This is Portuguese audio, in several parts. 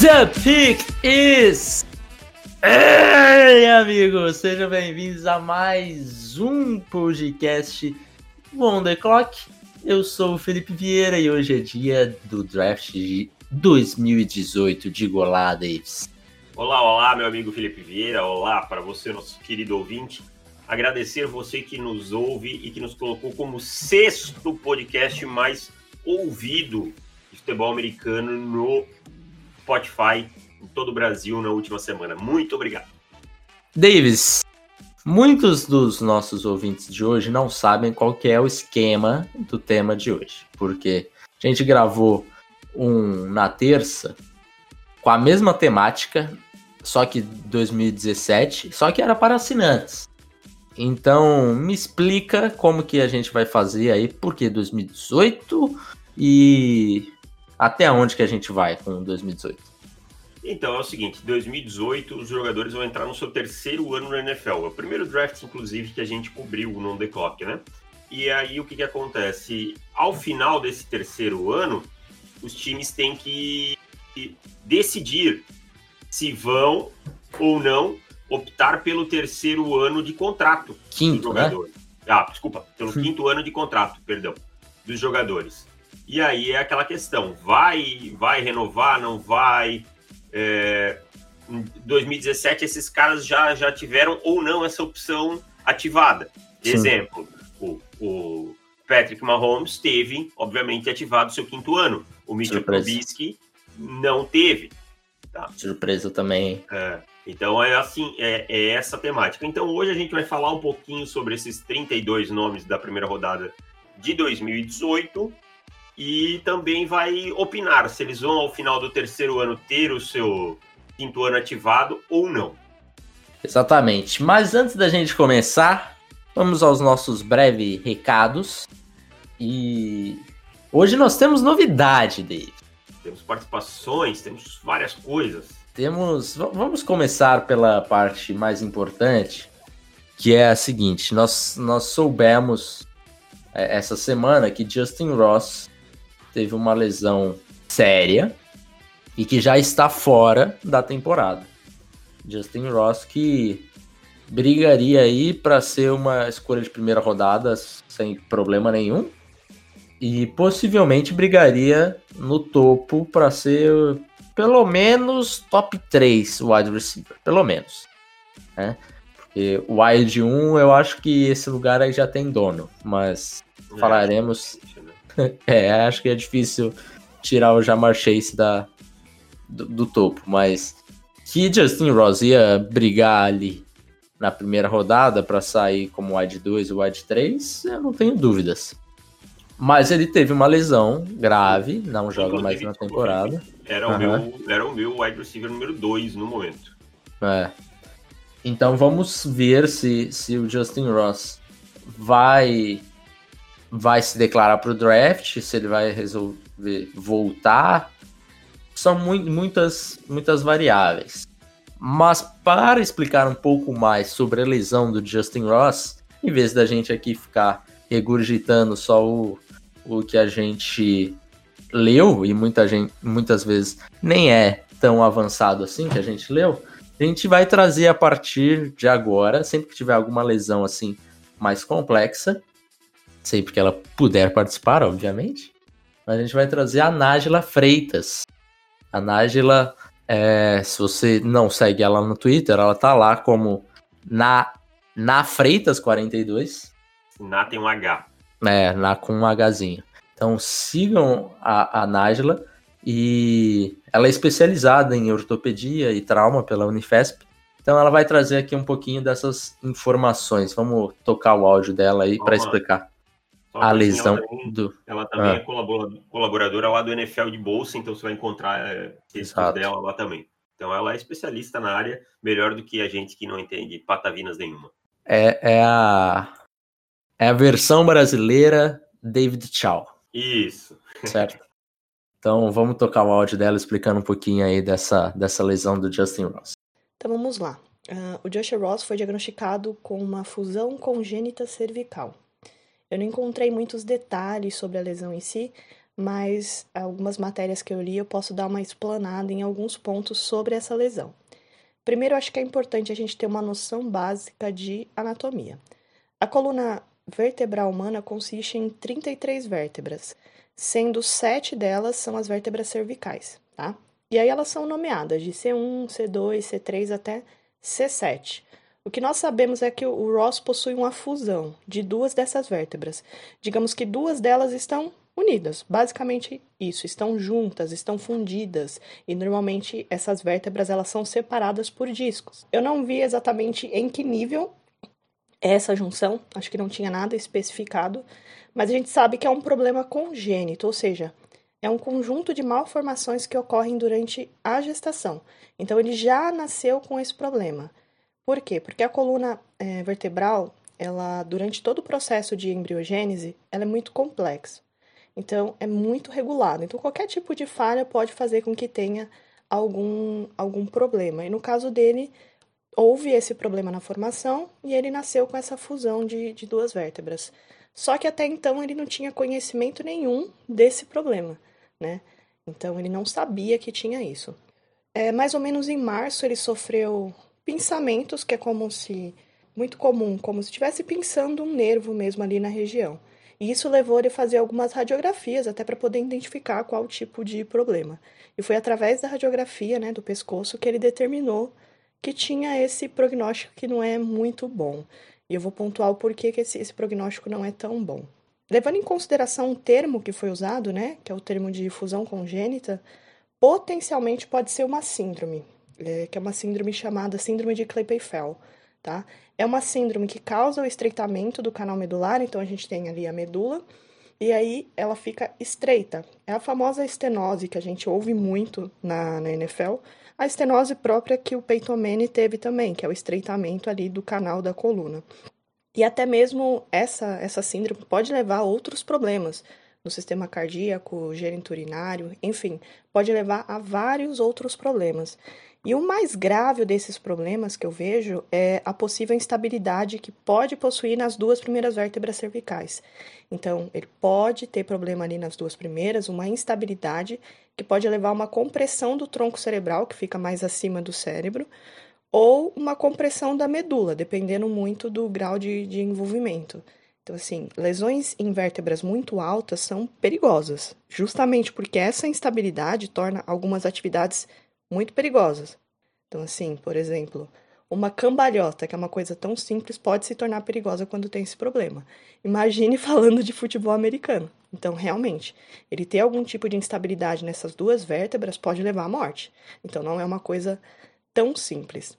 The pick is. Ei, amigos, sejam bem-vindos a mais um podcast On Clock. Eu sou o Felipe Vieira e hoje é dia do draft de 2018 de Golá Davis. Olá, olá, meu amigo Felipe Vieira. Olá para você, nosso querido ouvinte. Agradecer você que nos ouve e que nos colocou como sexto podcast mais ouvido de futebol americano no Spotify em todo o Brasil na última semana. Muito obrigado. Davis, muitos dos nossos ouvintes de hoje não sabem qual que é o esquema do tema de hoje, porque a gente gravou um na terça com a mesma temática, só que 2017, só que era para assinantes. Então, me explica como que a gente vai fazer aí, por que 2018 e até onde que a gente vai com 2018? Então, é o seguinte, 2018 os jogadores vão entrar no seu terceiro ano na NFL. É o primeiro draft, inclusive, que a gente cobriu no The Clock, né? E aí o que, que acontece? Ao final desse terceiro ano, os times têm que decidir se vão ou não optar pelo terceiro ano de contrato quinto, do jogador. Né? Ah, desculpa, pelo quinto ano de contrato, perdão, dos jogadores. E aí é aquela questão, vai, vai renovar, não vai? É, em 2017 esses caras já, já tiveram ou não essa opção ativada. Sim. Exemplo, o, o Patrick Mahomes teve, obviamente, ativado seu quinto ano. O Mitchell Trubisky não teve. Tá? Surpresa também. É, então é assim, é, é, essa temática. Então hoje a gente vai falar um pouquinho sobre esses 32 nomes da primeira rodada de 2018 e também vai opinar se eles vão ao final do terceiro ano ter o seu quinto ano ativado ou não. Exatamente. Mas antes da gente começar, vamos aos nossos breves recados. E hoje nós temos novidade, Dave. Temos participações, temos várias coisas. Temos. Vamos começar pela parte mais importante, que é a seguinte: nós, nós soubemos é, essa semana que Justin Ross teve uma lesão séria e que já está fora da temporada. Justin Ross que brigaria aí para ser uma escolha de primeira rodada sem problema nenhum e possivelmente brigaria no topo para ser pelo menos top 3 wide receiver, pelo menos. Né? Porque o wide 1 eu acho que esse lugar aí já tem dono, mas é, falaremos é, acho que é difícil tirar o Jamar Chase da, do, do topo, mas que Justin Ross ia brigar ali na primeira rodada para sair como wide 2 e wide 3, eu não tenho dúvidas. Mas ele teve uma lesão grave, não joga mais na temporada. Era o, uhum. meu, era o meu wide receiver número 2 no momento. É. Então vamos ver se, se o Justin Ross vai vai se declarar para o draft, se ele vai resolver voltar. São mu muitas, muitas variáveis. Mas para explicar um pouco mais sobre a lesão do Justin Ross, em vez da gente aqui ficar regurgitando só o, o que a gente leu, e muita gente, muitas vezes nem é tão avançado assim que a gente leu, a gente vai trazer a partir de agora, sempre que tiver alguma lesão assim mais complexa, sempre que ela puder participar, obviamente. A gente vai trazer a Nájila Freitas. A Nájila, é, se você não segue ela no Twitter, ela tá lá como na, na Freitas 42. Na tem um H. É, na com um Hzinho. Então sigam a, a Nájila e ela é especializada em ortopedia e trauma pela Unifesp. Então ela vai trazer aqui um pouquinho dessas informações. Vamos tocar o áudio dela aí para explicar a lesão ela também, do. Ela também ah. é colaboradora lá do NFL de bolsa, então você vai encontrar é, textos dela lá também. Então ela é especialista na área, melhor do que a gente que não entende patavinas nenhuma. É, é a é a versão brasileira David Chow. Isso. Certo. Então vamos tocar o áudio dela explicando um pouquinho aí dessa, dessa lesão do Justin Ross. Então vamos lá. Uh, o Justin Ross foi diagnosticado com uma fusão congênita cervical. Eu não encontrei muitos detalhes sobre a lesão em si, mas algumas matérias que eu li eu posso dar uma explanada em alguns pontos sobre essa lesão. Primeiro, acho que é importante a gente ter uma noção básica de anatomia. A coluna vertebral humana consiste em 33 vértebras, sendo sete delas são as vértebras cervicais, tá? E aí elas são nomeadas de C1, C2, C3 até C7. O que nós sabemos é que o Ross possui uma fusão de duas dessas vértebras. Digamos que duas delas estão unidas. Basicamente isso, estão juntas, estão fundidas e normalmente essas vértebras elas são separadas por discos. Eu não vi exatamente em que nível essa junção, acho que não tinha nada especificado, mas a gente sabe que é um problema congênito, ou seja, é um conjunto de malformações que ocorrem durante a gestação. Então ele já nasceu com esse problema. Por quê? Porque a coluna é, vertebral, ela durante todo o processo de embriogênese, ela é muito complexa. Então é muito regulado. Então qualquer tipo de falha pode fazer com que tenha algum algum problema. E no caso dele, houve esse problema na formação e ele nasceu com essa fusão de, de duas vértebras. Só que até então ele não tinha conhecimento nenhum desse problema, né? Então ele não sabia que tinha isso. É, mais ou menos em março ele sofreu pensamentos, que é como se muito comum, como se estivesse pensando um nervo mesmo ali na região. E isso levou ele a fazer algumas radiografias até para poder identificar qual tipo de problema. E foi através da radiografia, né, do pescoço que ele determinou que tinha esse prognóstico que não é muito bom. E eu vou pontuar o porquê que esse, esse prognóstico não é tão bom. Levando em consideração o termo que foi usado, né, que é o termo de fusão congênita, potencialmente pode ser uma síndrome é, que é uma síndrome chamada síndrome de Klippel-Feil, tá? É uma síndrome que causa o estreitamento do canal medular, então a gente tem ali a medula, e aí ela fica estreita. É a famosa estenose que a gente ouve muito na, na NFL, a estenose própria que o Manning teve também, que é o estreitamento ali do canal da coluna. E até mesmo essa, essa síndrome pode levar a outros problemas no sistema cardíaco, urinário, enfim, pode levar a vários outros problemas. E o mais grave desses problemas que eu vejo é a possível instabilidade que pode possuir nas duas primeiras vértebras cervicais. Então, ele pode ter problema ali nas duas primeiras, uma instabilidade que pode levar a uma compressão do tronco cerebral, que fica mais acima do cérebro, ou uma compressão da medula, dependendo muito do grau de, de envolvimento. Então, assim, lesões em vértebras muito altas são perigosas, justamente porque essa instabilidade torna algumas atividades muito perigosas. Então, assim, por exemplo, uma cambalhota, que é uma coisa tão simples, pode se tornar perigosa quando tem esse problema. Imagine falando de futebol americano. Então, realmente, ele ter algum tipo de instabilidade nessas duas vértebras pode levar à morte. Então, não é uma coisa tão simples.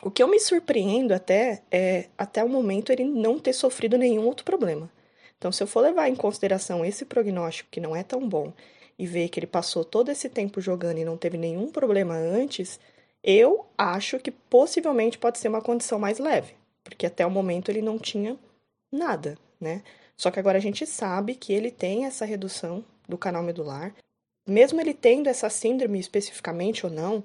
O que eu me surpreendo até é, até o momento, ele não ter sofrido nenhum outro problema. Então, se eu for levar em consideração esse prognóstico que não é tão bom e ver que ele passou todo esse tempo jogando e não teve nenhum problema antes, eu acho que possivelmente pode ser uma condição mais leve, porque até o momento ele não tinha nada, né? Só que agora a gente sabe que ele tem essa redução do canal medular, mesmo ele tendo essa síndrome especificamente ou não,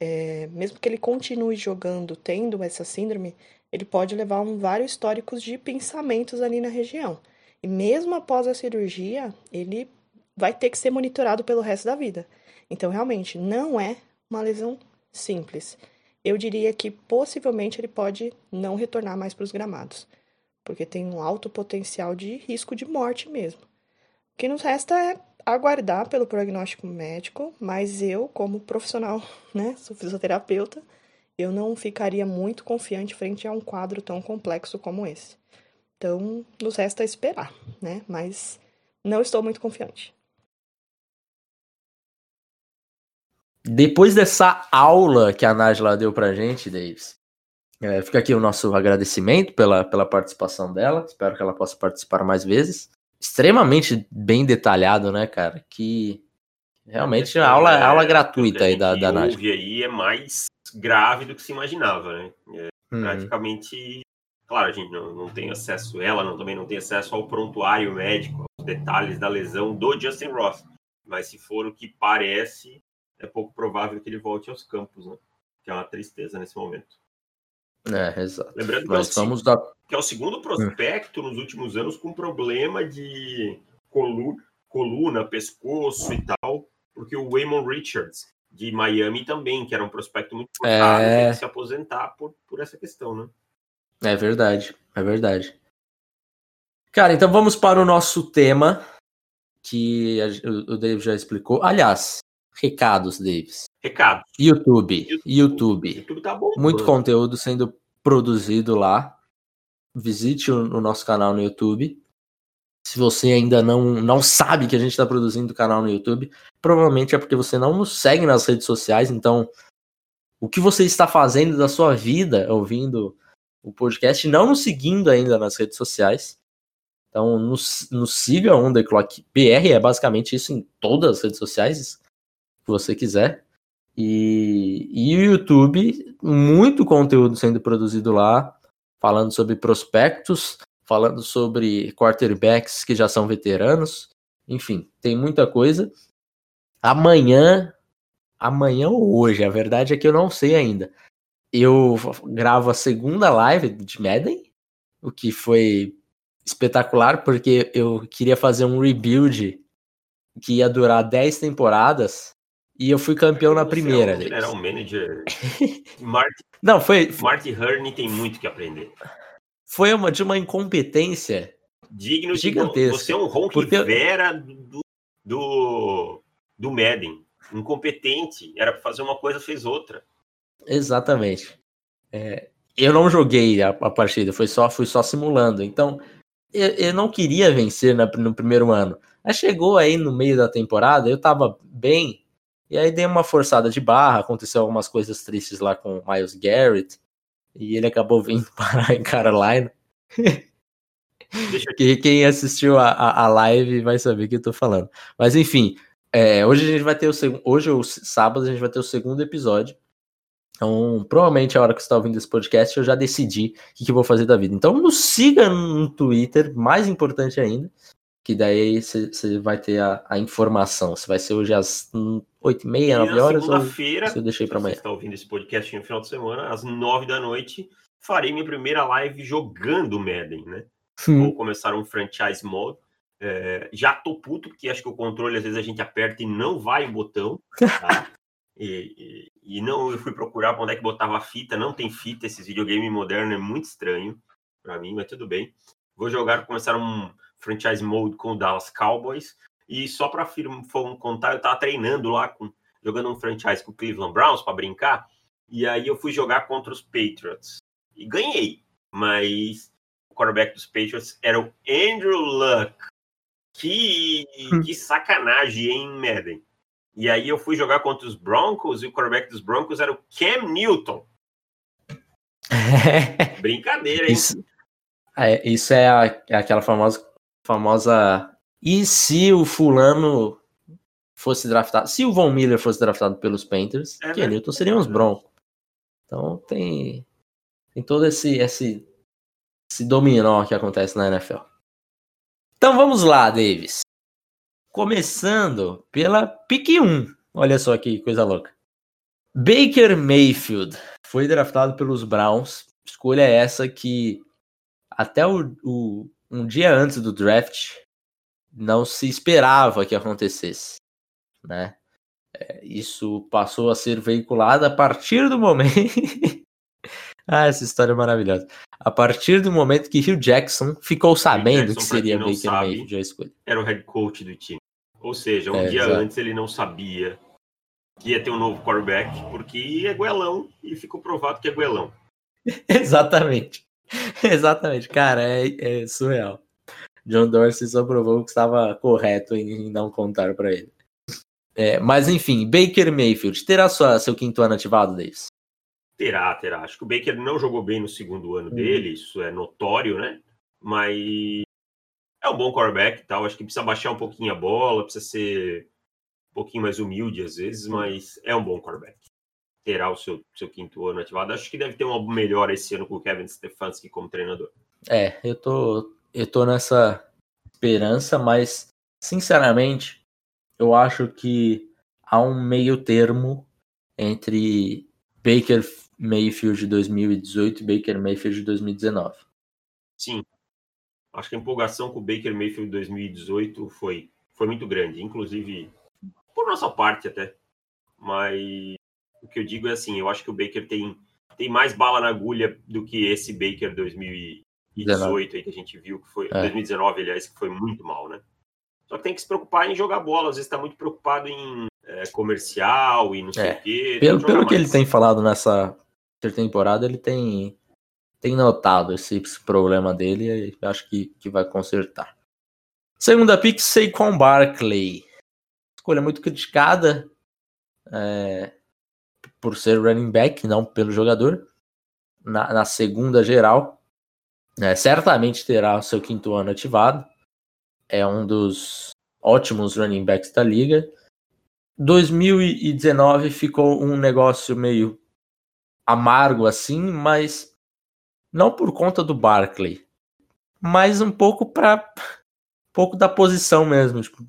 é, mesmo que ele continue jogando tendo essa síndrome, ele pode levar um, vários históricos de pensamentos ali na região. E mesmo após a cirurgia, ele vai ter que ser monitorado pelo resto da vida. Então, realmente, não é uma lesão simples. Eu diria que possivelmente ele pode não retornar mais para os gramados, porque tem um alto potencial de risco de morte mesmo. O que nos resta é aguardar pelo prognóstico médico, mas eu, como profissional, né, sou fisioterapeuta, eu não ficaria muito confiante frente a um quadro tão complexo como esse. Então, nos resta esperar, né? Mas não estou muito confiante. Depois dessa aula que a Nájila deu pra gente, Davis, é, fica aqui o nosso agradecimento pela, pela participação dela. Espero que ela possa participar mais vezes. Extremamente bem detalhado, né, cara? Que Realmente, aula, é, aula gratuita aí da, da Nath. aí é mais grave do que se imaginava, né? É hum. Praticamente, claro, a gente não, não tem acesso, ela não, também não tem acesso ao prontuário médico, aos detalhes da lesão do Justin Ross. Mas se for o que parece, é pouco provável que ele volte aos campos, né? Que é uma tristeza nesse momento. É, exato. Lembrando que, Mas é, o, vamos dar... que é o segundo prospecto nos últimos anos com problema de coluna, coluna, pescoço e tal, porque o Waymon Richards de Miami também, que era um prospecto muito importante, é... se aposentar por, por essa questão, né? É verdade, é verdade. Cara, então vamos para o nosso tema, que o Dave já explicou. Aliás, recados, Davis. Recados. YouTube, YouTube. YouTube. YouTube tá bom. Muito conteúdo sendo produzido lá. Visite o, o nosso canal no YouTube. Se você ainda não, não sabe que a gente está produzindo o canal no YouTube, provavelmente é porque você não nos segue nas redes sociais. Então, o que você está fazendo da sua vida ouvindo o podcast, não nos seguindo ainda nas redes sociais. Então, nos, nos siga on the clock BR, é basicamente isso em todas as redes sociais que você quiser. E, e o YouTube, muito conteúdo sendo produzido lá, falando sobre prospectos, falando sobre quarterbacks que já são veteranos. Enfim, tem muita coisa. Amanhã, amanhã ou hoje, a verdade é que eu não sei ainda. Eu gravo a segunda live de Madden, o que foi espetacular, porque eu queria fazer um rebuild que ia durar 10 temporadas e eu fui campeão na primeira. Ele era um manager. Marty, não, foi. Marty Hearn tem muito que aprender foi uma, de uma incompetência digno gigantesca. De, você é um Ron porque... Vera do, do, do Madden. Incompetente. Era para fazer uma coisa, fez outra. Exatamente. É, eu não joguei a, a, partida, foi só, fui só simulando. Então, eu, eu não queria vencer na, no primeiro ano. Aí chegou aí no meio da temporada, eu tava bem, e aí dei uma forçada de barra, aconteceu algumas coisas tristes lá com o Miles Garrett. E ele acabou vindo parar em Carolina. que quem assistiu a, a, a, live vai saber o que eu tô falando. Mas enfim, é, hoje a gente vai ter o segundo. Hoje, o sábado, a gente vai ter o segundo episódio. Então, provavelmente a hora que você está ouvindo esse podcast, eu já decidi o que, que eu vou fazer da vida. Então, nos siga no Twitter, mais importante ainda, que daí você vai ter a, a, informação. Se vai ser hoje às 8h30, 9 horas, segunda-feira, se eu deixei para amanhã. Você está ouvindo esse podcast no final de semana, às 9 da noite, farei minha primeira live jogando Madden, né? Hum. Vou começar um franchise mode. É, já tô puto, porque acho que o controle às vezes a gente aperta e não vai o botão. Tá? e, e, e, não, eu fui procurar onde é que botava a fita, não tem fita, esses videogame moderno é muito estranho para mim, mas tudo bem. Vou jogar, começar um franchise mode com o Dallas Cowboys. E só para contar, eu tava treinando lá, com, jogando um franchise com o Cleveland Browns para brincar. E aí eu fui jogar contra os Patriots. E ganhei. Mas o quarterback dos Patriots era o Andrew Luck. Que, hum. que sacanagem, hein, Madden? E aí eu fui jogar contra os Broncos e o quarterback dos Broncos era o Cam Newton. Brincadeira, hein? Isso, é, isso é, a, é aquela famosa famosa. E se o fulano fosse draftado? Se o Von Miller fosse draftado pelos Panthers, é Kenilton seriam os Broncos. Então tem tem todo esse esse esse dominó que acontece na NFL. Então vamos lá, Davis. Começando pela pick 1. Olha só que coisa louca. Baker Mayfield foi draftado pelos Browns. Escolha essa que até o, o um dia antes do draft, não se esperava que acontecesse, né? É, isso passou a ser veiculado a partir do momento. ah, essa história é maravilhosa. A partir do momento que Hugh Jackson ficou sabendo Jackson, que seria Baker sabe, Mayfield a escolha. Era o head coach do time. Ou seja, um é, dia exato. antes ele não sabia que ia ter um novo quarterback, porque é goelão e ficou provado que é goelão. Exatamente. Exatamente, cara, é, é, surreal. John Dorsey só provou que estava correto em, não contar para ele. É, mas enfim, Baker Mayfield terá sua, seu quinto ano ativado, Davis? Terá, terá. Acho que o Baker não jogou bem no segundo ano hum. dele, isso é notório, né? Mas é um bom quarterback e tal. Acho que precisa baixar um pouquinho a bola, precisa ser um pouquinho mais humilde às vezes, mas é um bom quarterback. Terá o seu, seu quinto ano ativado. Acho que deve ter uma melhor esse ano com o Kevin Stefanski como treinador. É, eu tô, eu tô nessa esperança, mas sinceramente, eu acho que há um meio termo entre Baker Mayfield de 2018 e Baker Mayfield de 2019. Sim. Acho que a empolgação com o Baker Mayfield de 2018 foi, foi muito grande, inclusive por nossa parte até. Mas o que eu digo é assim, eu acho que o Baker tem, tem mais bala na agulha do que esse Baker 2018 aí que a gente viu, que foi é. 2019, aliás, que foi muito mal, né? Só que tem que se preocupar em jogar bola, às vezes está muito preocupado em é, comercial e não sei é. o quê. Pelo, pelo que ele tem falado nessa temporada, ele tem, tem notado esse, esse problema dele e acho que, que vai consertar. Segunda pick, Saquon Barkley escolha muito criticada é, por ser running back, não pelo jogador. Na, na segunda geral, é, certamente terá o seu quinto ano ativado. É um dos ótimos running backs da liga. 2019 ficou um negócio meio amargo assim, mas não por conta do Barkley, mas um pouco para pouco da posição mesmo. Tipo,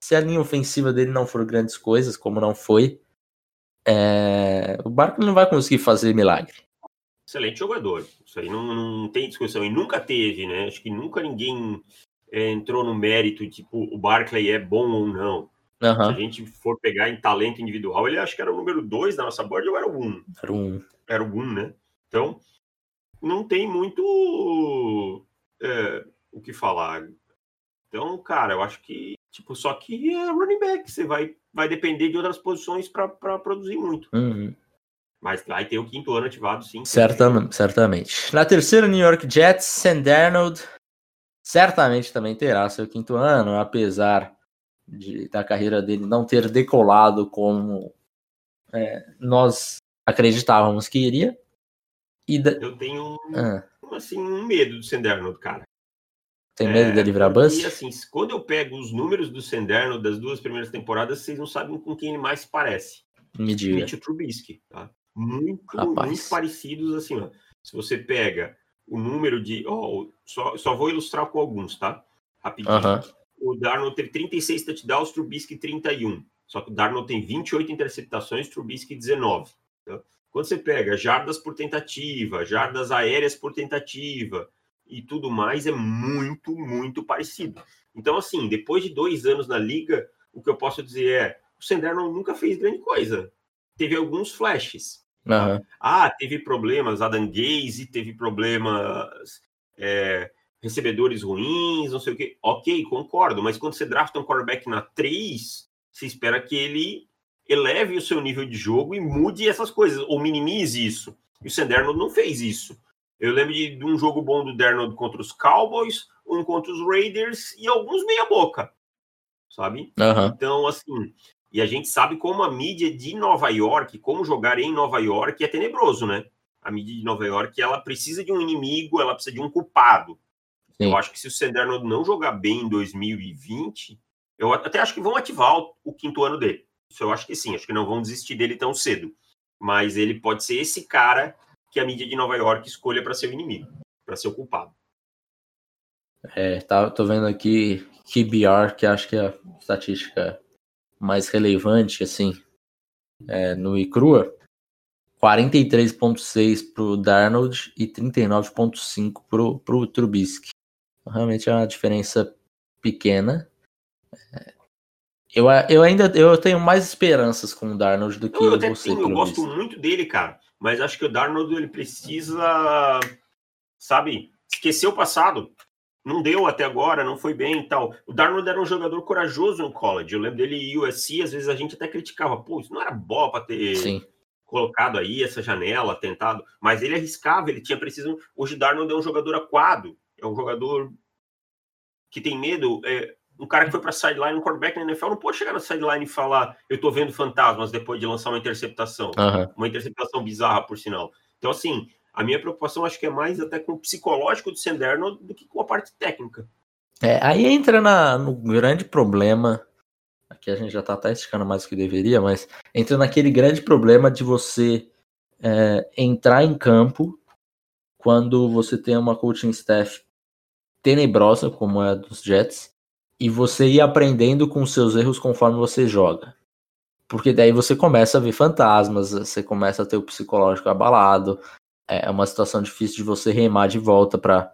se a linha ofensiva dele não for grandes coisas, como não foi, é... o Barkley não vai conseguir fazer milagre. Excelente jogador. Isso aí não, não tem discussão. E nunca teve, né? Acho que nunca ninguém é, entrou no mérito, tipo, o Barkley é bom ou não. Uhum. Se a gente for pegar em talento individual, ele acho que era o número 2 da nossa board ou era o 1? Um? Era o 1. Um. Era o 1, um, né? Então, não tem muito é, o que falar. Então, cara, eu acho que Tipo, só que é running back, você vai, vai depender de outras posições para produzir muito. Uhum. Mas vai ter o quinto ano ativado, sim. Certamente, certamente. Na terceira, New York Jets, Sam Darnold certamente também terá seu quinto ano, apesar de, da carreira dele não ter decolado como é, nós acreditávamos que iria. Da... Eu tenho ah. assim, um medo do Sam Darnold, cara. Tem medo é, de livrar bus? E assim, quando eu pego os números do Senderno das duas primeiras temporadas, vocês não sabem com quem ele mais parece. Me diga. Mitch Trubisky, tá? Muito, muito parecidos assim, ó. Se você pega o número de... Ó, só, só vou ilustrar com alguns, tá? Rapidinho. Uh -huh. O Darnold teve 36 touchdowns, Trubisky 31. Só que o Darnold tem 28 interceptações, Trubisky 19. Tá? Quando você pega jardas por tentativa, jardas aéreas por tentativa, e tudo mais é muito, muito parecido. Então, assim, depois de dois anos na liga, o que eu posso dizer é: o Senderno nunca fez grande coisa. Teve alguns flashes. Uhum. Ah, teve problemas, Adam Gaze teve problemas, é, recebedores ruins, não sei o quê. Ok, concordo, mas quando você drafta um quarterback na 3, você espera que ele eleve o seu nível de jogo e mude essas coisas, ou minimize isso. E o Senderno não fez isso. Eu lembro de, de um jogo bom do Darnold contra os Cowboys, um contra os Raiders e alguns meia-boca, sabe? Uhum. Então, assim, e a gente sabe como a mídia de Nova York, como jogar em Nova York é tenebroso, né? A mídia de Nova York, ela precisa de um inimigo, ela precisa de um culpado. Sim. Eu acho que se o Senderno não jogar bem em 2020, eu até acho que vão ativar o, o quinto ano dele. Isso eu acho que sim, acho que não vão desistir dele tão cedo. Mas ele pode ser esse cara que a mídia de Nova York escolha para ser o inimigo, para ser o culpado. É, tá, tô vendo aqui QBR, que acho que é a estatística mais relevante, assim, é, no ICRUA, 43.6 pro Darnold e 39.5 pro, pro Trubisky. Realmente é uma diferença pequena. É, eu, eu ainda eu tenho mais esperanças com o Darnold do que eu, eu você. Tenho, eu gosto muito dele, cara mas acho que o Darnold ele precisa, sabe, esquecer o passado. Não deu até agora, não foi bem e tal. O Darnold era um jogador corajoso no college. Eu lembro dele em USC, às vezes a gente até criticava, pô, isso não era bola para ter Sim. colocado aí essa janela, tentado. Mas ele arriscava, ele tinha preciso. Hoje o Darnold é um jogador aquado, é um jogador que tem medo. É, um cara que foi para sideline, um quarterback na NFL, não pode chegar na sideline e falar eu tô vendo fantasmas depois de lançar uma interceptação. Uhum. Uma interceptação bizarra, por sinal. Então, assim, a minha preocupação acho que é mais até com o psicológico do Senderno do que com a parte técnica. É, aí entra na, no grande problema aqui a gente já tá até esticando mais do que deveria, mas entra naquele grande problema de você é, entrar em campo quando você tem uma coaching staff tenebrosa, como é a dos Jets, e você ir aprendendo com seus erros conforme você joga. Porque daí você começa a ver fantasmas, você começa a ter o psicológico abalado, é uma situação difícil de você remar de volta para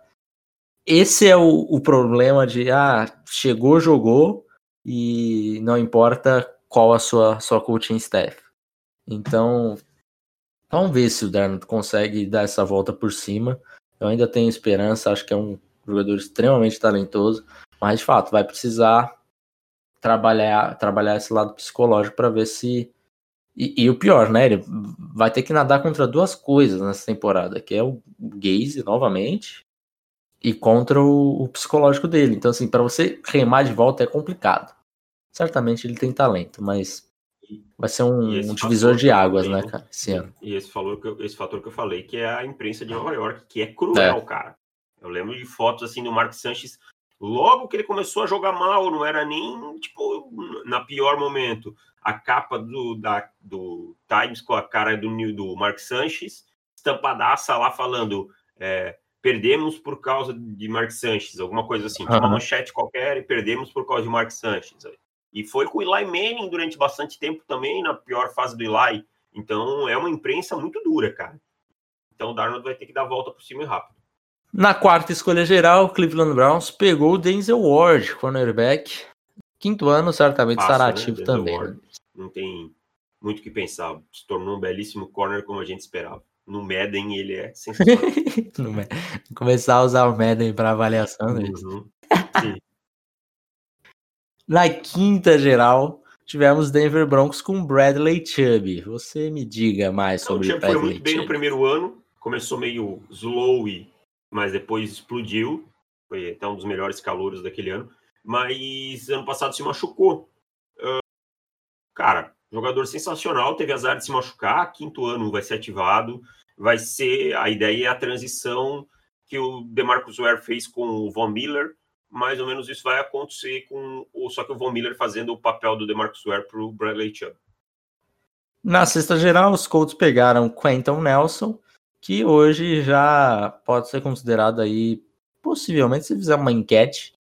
esse é o, o, problema de ah, chegou, jogou e não importa qual a sua sua coaching staff. Então, vamos ver se o Darnold consegue dar essa volta por cima. Eu ainda tenho esperança, acho que é um jogador extremamente talentoso, mas de fato vai precisar trabalhar trabalhar esse lado psicológico para ver se e, e, o pior, né? Ele vai ter que nadar contra duas coisas nessa temporada, que é o Gaze novamente e contra o, o psicológico dele. Então, assim, para você remar de volta é complicado. Certamente ele tem talento, mas vai ser um, um divisor de águas, né, cara, esse ano. E esse, falou que eu, esse fator que eu falei, que é a imprensa de Nova York, que é cruel, é. cara. Eu lembro de fotos, assim, do Mark Sanches, logo que ele começou a jogar mal, não era nem, tipo, na pior momento. A capa do, da, do Times com a cara do, do Mark Sanches, estampadaça lá falando... É, perdemos por causa de Mark Sanches, alguma coisa assim. Tinha uma manchete qualquer e perdemos por causa de Mark Sanches. E foi com o Eli Manning durante bastante tempo também, na pior fase do Eli. Então é uma imprensa muito dura, cara. Então o Darnold vai ter que dar a volta por cima e rápido. Na quarta escolha geral, o Cleveland Browns pegou o Denzel Ward, cornerback. Quinto ano, certamente Passa, estará né? ativo também. Né? Não tem muito o que pensar. Se tornou um belíssimo corner como a gente esperava no Madden ele é sensacional. Começar a usar o Madden para avaliação né? uhum. Na quinta geral, tivemos Denver Broncos com Bradley Chubb. Você me diga mais sobre o Chubb Bradley foi muito bem no primeiro ano, começou meio slow, mas depois explodiu. Foi até um dos melhores calouros daquele ano. Mas ano passado se machucou. Uh, cara, jogador sensacional, teve azar de se machucar. Quinto ano vai ser ativado vai ser a ideia é a transição que o DeMarcus Ware fez com o Von Miller, mais ou menos isso vai acontecer com o só que o Von Miller fazendo o papel do DeMarcus Ware para o Bradley Chubb. Na sexta geral, os Colts pegaram Quentin Nelson, que hoje já pode ser considerado aí, possivelmente, se fizer uma enquete,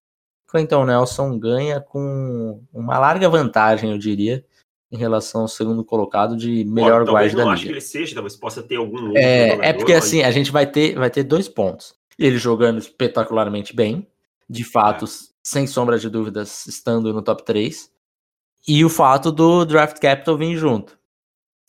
Quentin Nelson ganha com uma larga vantagem, eu diria, em relação ao segundo colocado de melhor Pô, guarda da liga. acho que ele seja, talvez possa ter algum outro é, jogador, é porque mas... assim, a gente vai ter, vai ter dois pontos. Ele jogando espetacularmente bem, de fato, é. sem sombra de dúvidas, estando no top 3, e o fato do draft capital vir junto.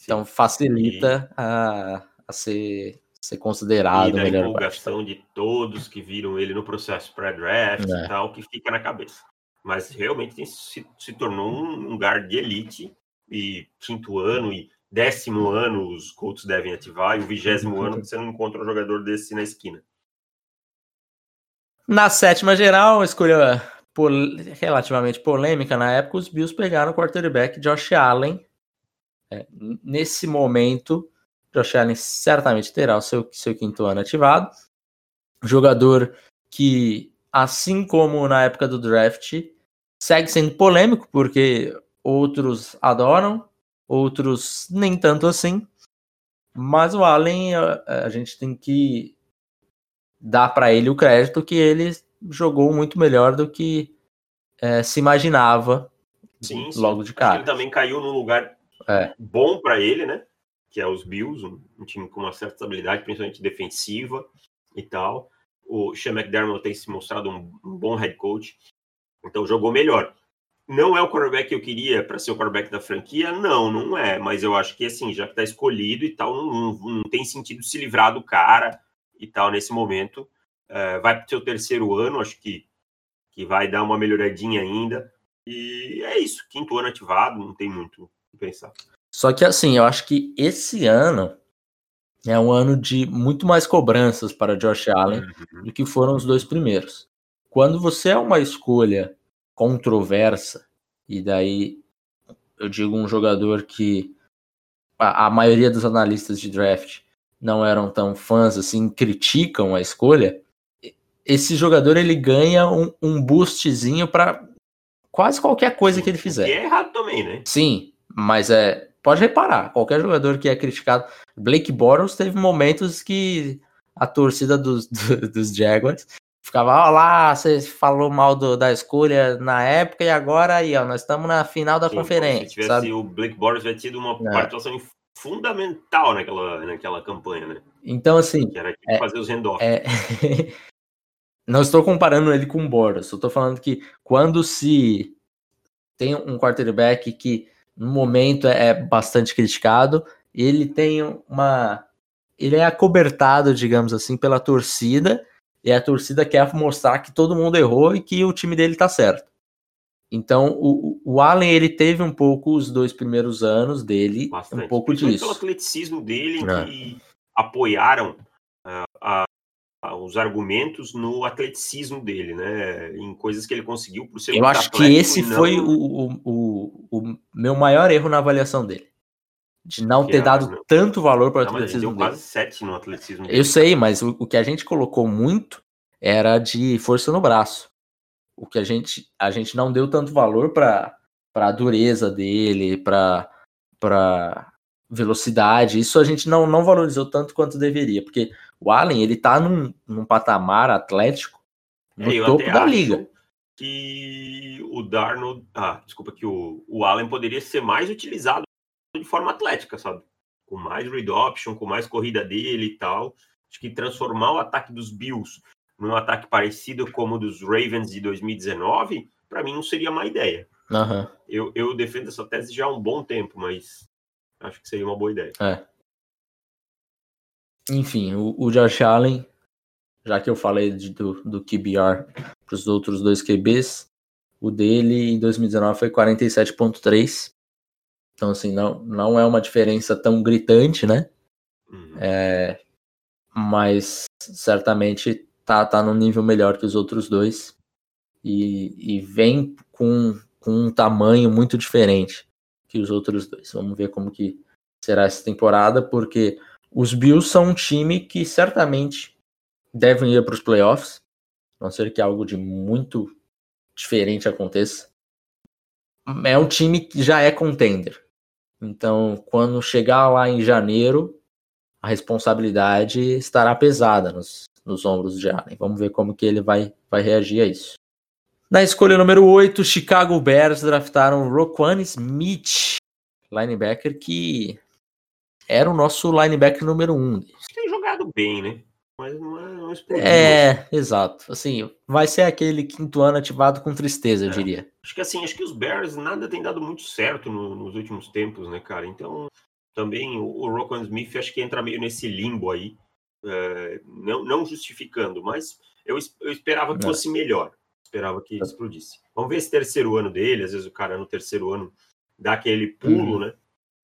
Então facilita a, a ser, ser considerado e da melhor empolgação de todos que viram ele no processo pré-draft é. e tal, que fica na cabeça. Mas realmente tem, se, se tornou um lugar de elite e quinto ano e décimo ano os Colts devem ativar, e o vigésimo ano você não encontra um jogador desse na esquina. Na sétima geral, escolha pol relativamente polêmica na época, os Bills pegaram o quarterback Josh Allen. É, nesse momento, Josh Allen certamente terá o seu, seu quinto ano ativado. Jogador que, assim como na época do draft, segue sendo polêmico, porque outros adoram, outros nem tanto assim. Mas o Allen, a, a gente tem que dar para ele o crédito que ele jogou muito melhor do que é, se imaginava sim, sim. logo de cara. Ele também caiu num lugar é. bom para ele, né? Que é os Bills, um, um, time com uma certa estabilidade, principalmente defensiva e tal. O Sean McDermott tem se mostrado um, um bom head coach, então jogou melhor não é o quarterback que eu queria para ser o quarterback da franquia? Não, não é. Mas eu acho que, assim, já que tá escolhido e tal, não, não, não tem sentido se livrar do cara e tal nesse momento. É, vai para o seu terceiro ano, acho que, que vai dar uma melhoradinha ainda. E é isso, quinto ano ativado, não tem muito o que pensar. Só que, assim, eu acho que esse ano é um ano de muito mais cobranças para Josh Allen uhum. do que foram os dois primeiros. Quando você é uma escolha controversa, e daí eu digo um jogador que a, a maioria dos analistas de draft não eram tão fãs assim, criticam a escolha, esse jogador ele ganha um, um boostzinho para quase qualquer coisa que ele fizer. E é errado também, né? Sim, mas é. Pode reparar, qualquer jogador que é criticado. Blake Bortles teve momentos que a torcida dos, dos Jaguars ficava, ó lá, você falou mal do, da escolha na época e agora aí, ó, nós estamos na final da Sim, conferência. Se tivesse sabe? o Blake Bortles tivesse tido uma é. participação fundamental naquela, naquela campanha, né? Então, assim. Que era é, fazer os handoffs. É... Não estou comparando ele com o Bortles, estou falando que quando se tem um quarterback que no momento é bastante criticado, ele tem uma. Ele é acobertado, digamos assim, pela torcida, e a torcida quer mostrar que todo mundo errou e que o time dele tá certo. Então, o, o Allen, ele teve um pouco os dois primeiros anos dele, Bastante. um pouco disso. pelo atleticismo dele, é. que apoiaram uh, a, a, os argumentos no atleticismo dele, né? Em coisas que ele conseguiu por ser Eu acho que esse não... foi o, o, o, meu maior erro na avaliação dele. De não que ter dado não. tanto valor para o atletismo dele. quase sete no atletismo dele. Eu sei, mas o, o que a gente colocou muito era de força no braço o que a gente a gente não deu tanto valor para para a dureza dele, para para velocidade. Isso a gente não, não valorizou tanto quanto deveria, porque o Allen ele tá num, num patamar atlético no é, topo da liga. Que o Darnold, ah, desculpa, que o, o Allen poderia ser mais utilizado de forma atlética, sabe? Com mais read option, com mais corrida dele e tal. Acho que transformar o ataque dos Bills num ataque parecido como o dos Ravens de 2019, para mim não seria uma ideia. Uhum. Eu, eu defendo essa tese já há um bom tempo, mas acho que seria uma boa ideia. É. Enfim, o, o Josh Allen, já que eu falei de, do, do QBR para os outros dois QBs, o dele em 2019 foi 47,3. Então, assim, não, não é uma diferença tão gritante, né? Uhum. É, mas certamente tá, tá num nível melhor que os outros dois e, e vem com, com um tamanho muito diferente que os outros dois. Vamos ver como que será essa temporada, porque os Bills são um time que certamente devem ir para os playoffs, a não ser que algo de muito diferente aconteça. É um time que já é contender. Então, quando chegar lá em janeiro, a responsabilidade estará pesada nos, nos ombros de Allen. Vamos ver como que ele vai, vai reagir a isso. Na escolha número 8, Chicago Bears draftaram Roquan Smith, linebacker que era o nosso linebacker número 1. Um. Tem jogado bem, né? Mas não é, não é, é exato. Assim, vai ser aquele quinto ano ativado com tristeza, eu é. diria. Acho que assim, acho que os Bears nada tem dado muito certo no, nos últimos tempos, né, cara? Então, também o, o Roquan Smith acho que entra meio nesse limbo aí é, não, não justificando, mas eu, eu esperava que fosse melhor, esperava que explodisse. Vamos ver esse terceiro ano dele, às vezes o cara no terceiro ano dá aquele pulo, uhum. né?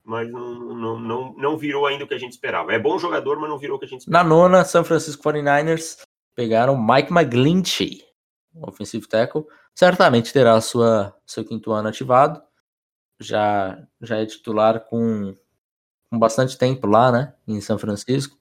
Mas não, não, não, não virou ainda o que a gente esperava. É bom jogador, mas não virou o que a gente esperava. Na nona, San Francisco 49ers pegaram Mike McGlinchey, ofensivo tackle. Certamente terá sua, seu quinto ano ativado. Já, já é titular com, com bastante tempo lá, né? Em São Francisco.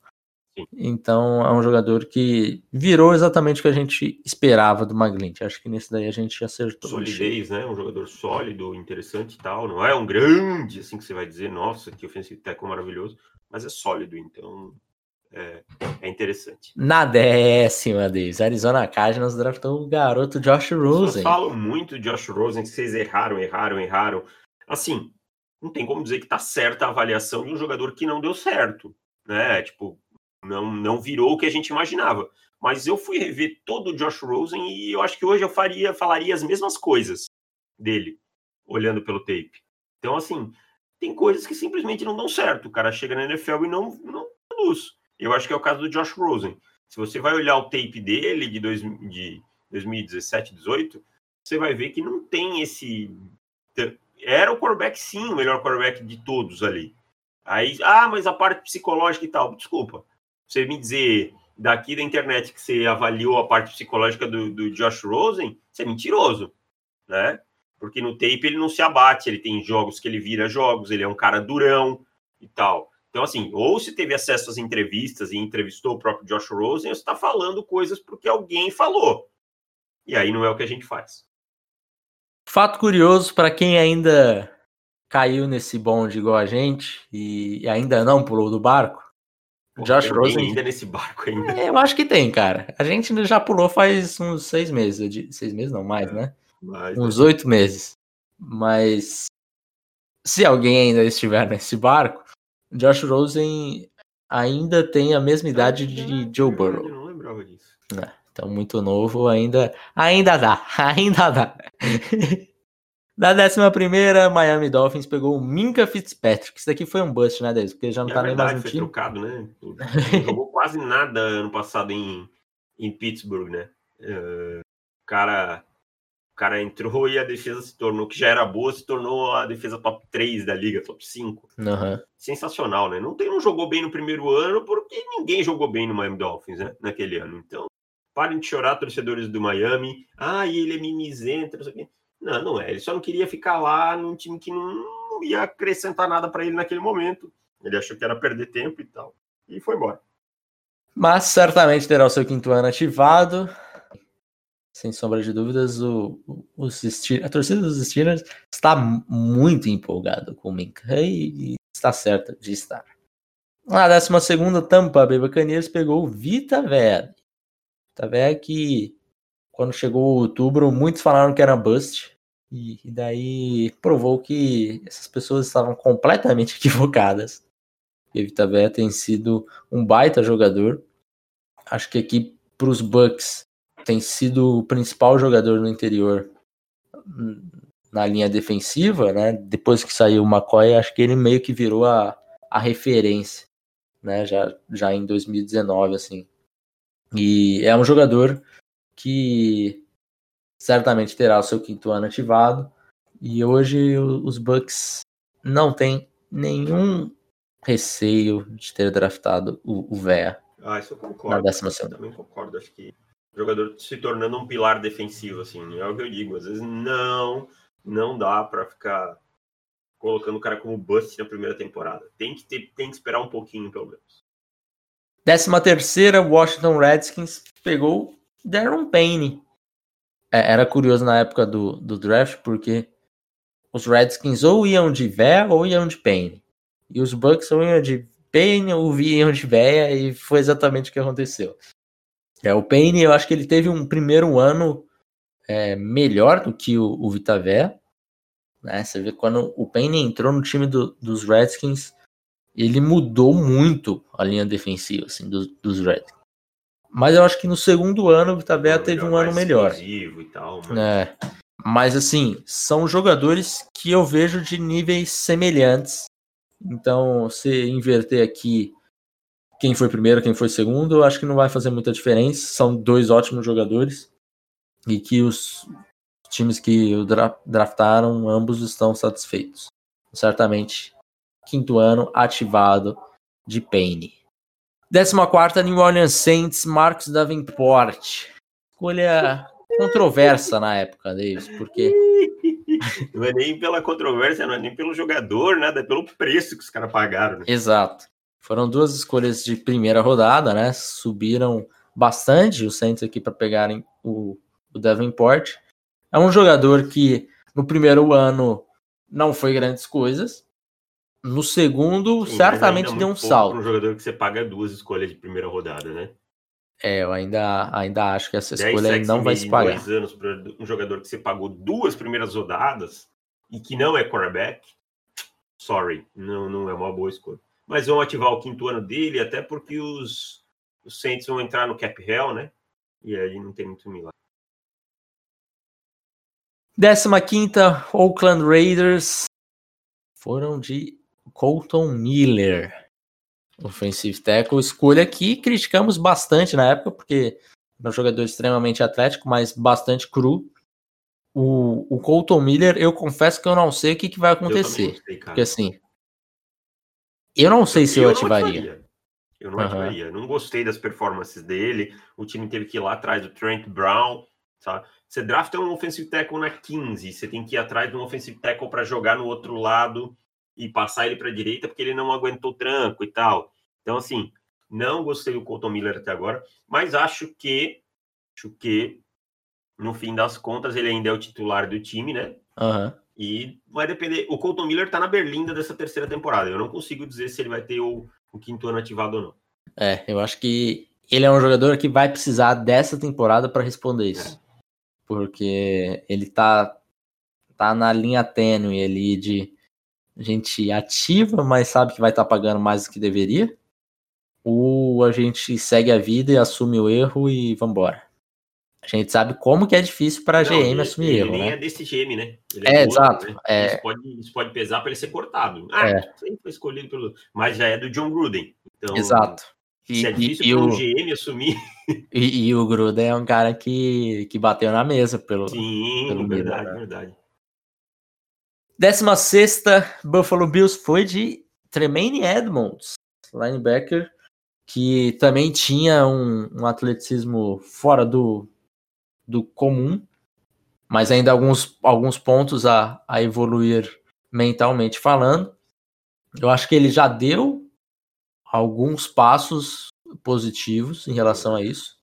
Então é um jogador que virou exatamente o que a gente esperava do Maglint. Acho que nesse daí a gente acertou. Solidez, né? Um jogador sólido, interessante e tal. Não é um grande, assim que você vai dizer, nossa, que ofensivo tackle maravilhoso, mas é sólido, então é, é interessante. Na décima deles, Arizona Cardinals draftou o garoto Josh Rosen. Eu falo muito de Josh Rosen, que vocês erraram, erraram, erraram. Assim, não tem como dizer que tá certa a avaliação de um jogador que não deu certo, né? Tipo, não, não virou o que a gente imaginava. Mas eu fui rever todo o Josh Rosen e eu acho que hoje eu faria, falaria as mesmas coisas dele, olhando pelo tape. Então, assim, tem coisas que simplesmente não dão certo. O cara chega na NFL e não, não produz. Eu acho que é o caso do Josh Rosen. Se você vai olhar o tape dele de, dois, de 2017, 18, você vai ver que não tem esse. Era o quarterback, sim, o melhor quarterback de todos ali. Aí, ah, mas a parte psicológica e tal. Desculpa você me dizer daqui da internet que você avaliou a parte psicológica do, do Josh Rosen, isso é mentiroso, né? Porque no tape ele não se abate, ele tem jogos que ele vira jogos, ele é um cara durão e tal. Então, assim, ou se teve acesso às entrevistas e entrevistou o próprio Josh Rosen, ou você está falando coisas porque alguém falou. E aí não é o que a gente faz. Fato curioso para quem ainda caiu nesse bonde igual a gente e ainda não pulou do barco. Pô, Josh tem Rosen. ainda nesse barco ainda. É, eu acho que tem, cara. A gente já pulou faz uns seis meses. di- Seis meses não, mais, É. né? Mas, Uns oito meses. Mas se alguém ainda estiver nesse barco, Josh Rosen ainda tem a mesma idade de Joe Burrow. Eu não lembrava disso. Então, muito novo, ainda, ainda dá, ainda dá. Da décima primeira, Miami Dolphins pegou o Minka Fitzpatrick. Isso daqui foi um bust, né, Deus? Porque já não é tá nem mais no foi time. trocado, né? Não jogou quase nada ano passado em, em Pittsburgh, né? É, o, cara, o cara entrou e a defesa se tornou, que já era boa, se tornou a defesa top 3 da liga, top 5. Aham. Sensacional, né? Não, tem, não jogou bem no primeiro ano, porque ninguém jogou bem no Miami Dolphins, né? Naquele ano. Então, parem de chorar, torcedores do Miami. Ah, ele é mimizento, não sei o quê. Não, não é. Ele só não queria ficar lá num time que não, ia acrescentar nada para ele naquele momento. Ele achou que era perder tempo e tal. E foi embora. Mas certamente terá o seu quinto ano ativado. Sem sombra de dúvidas, o, o- a torcida dos Steelers está mu- muito empolgada com o Minka e, e está certa de estar. Na décima segunda, Tampa Bay Buccaneers pegou o Vita Vea. Vita Vea que, quando chegou outubro, muitos falaram que era bust. E, e daí provou que essas pessoas estavam completamente equivocadas. E o Vita Vea tem sido um baita jogador. Acho que aqui para os Bucks tem sido o principal jogador no interior hum, na linha defensiva, né? Depois que saiu o McCoy, acho que ele meio que virou a, a referência, né? Já, já em 2019, assim. E é um jogador que certamente terá o seu quinto ano ativado. E hoje os Bucks não têm nenhum receio de ter draftado o, o Vea. Ah, isso eu Na concordo. décima Eu também concordo. Acho que o jogador se tornando um pilar defensivo, assim, é o que eu digo. Às vezes não, não dá para ficar colocando o cara como bust na primeira temporada. Tem que, ter, tem que esperar um pouquinho, pelo menos. Décima terceira, Washington Redskins pegou Darren Payne. É, era curioso na época do, do draft, porque os Redskins ou iam de Véia ou iam de Payne. E os Bucks ou iam de Payne ou iam de Véia, e foi exatamente o que aconteceu. É, o Payne, eu acho que ele teve um primeiro ano é, melhor do que o, o Vita Véia. Né? Você vê quando o Payne entrou no time do- dos Redskins, ele mudou muito a linha defensiva assim, dos, dos Redskins. Mas eu acho que no segundo ano o Vitabella teve um ano melhor. E tal, mas... É. Mas assim, são jogadores que eu vejo de níveis semelhantes. Então, se inverter aqui quem foi primeiro, quem foi segundo, eu acho que não vai fazer muita diferença. São dois ótimos jogadores. E que os times que o dra- draftaram, ambos estão satisfeitos. Certamente, quinto ano ativado de Payne. 14 New Orleans Saints, Marcos Davenport. Escolha controversa na época, Davis, porque Não é nem pela controvérsia, não é nem pelo jogador, nada, é pelo preço que os caras pagaram. Né? Exato. Foram duas escolhas de primeira rodada, né? Subiram bastante os Saints aqui para pegarem o, o Davenport. É um jogador que no primeiro ano não foi grandes coisas. No segundo, Sim, certamente ainda deu um salto. Um jogador que você paga duas escolhas de primeira rodada, né? É, eu ainda, ainda acho que essa 10 escolha sacks não vai se pagar. dois anos para um jogador que você pagou duas primeiras rodadas e que não é quarterback, sorry, não, não é uma boa escolha. Mas vão ativar o quinto ano dele, até porque os, os Saints vão entrar no cap hell, né? E aí não tem muito milagre. 15 Oakland Raiders foram de Colton Miller, offensive tackle. Escolha que criticamos bastante na época, porque é um jogador extremamente atlético, mas bastante cru. O, o Colton Miller, eu confesso que eu não sei o que, que vai Eu acontecer. Porque assim, eu não sei se eu, não ativaria. ativaria. Eu não Aham. ativaria. Não gostei das performances dele. O time teve que ir lá atrás do Trent Brown. Sabe? Você drafta um offensive tackle na 15, você tem que ir atrás de um offensive tackle para jogar no outro lado e passar ele para a direita porque ele não aguentou tranco e tal. Então, assim, não gostei do Colton Miller até agora, mas acho que, acho que no fim das contas ele ainda é o titular do time, né? Uhum. E vai depender. O Colton Miller tá na berlinda dessa terceira temporada. Eu não consigo dizer se ele vai ter o, o quinto ano ativado ou não. É, eu acho que ele é um jogador que vai precisar dessa temporada para responder isso. É. Porque ele tá, tá na linha tênue ali de gente ativa, mas sabe que vai estar tá pagando mais do que deveria. Ou a gente segue a vida e assume o erro e vambora. A gente sabe como que é difícil para a GM assumir ele erro. Ele nem né? é desse GM, né? Ele é, é exato. Né? É... Isso, pode, isso pode pesar para ele ser cortado. Ah, é. sempre foi escolhido pelo. Mas já é do John Gruden. Então, exato. E, se é difícil para o GM assumir. E, e, o Gruden é um cara que, que bateu na mesa pelo. Sim, pelo verdade, né? verdade. 16 Buffalo Bills foi de Tremaine Edmonds, linebacker, que também tinha um, um atleticismo fora do, do comum, mas ainda alguns, alguns pontos a, a evoluir mentalmente falando. Eu acho que ele já deu alguns passos positivos em relação a isso,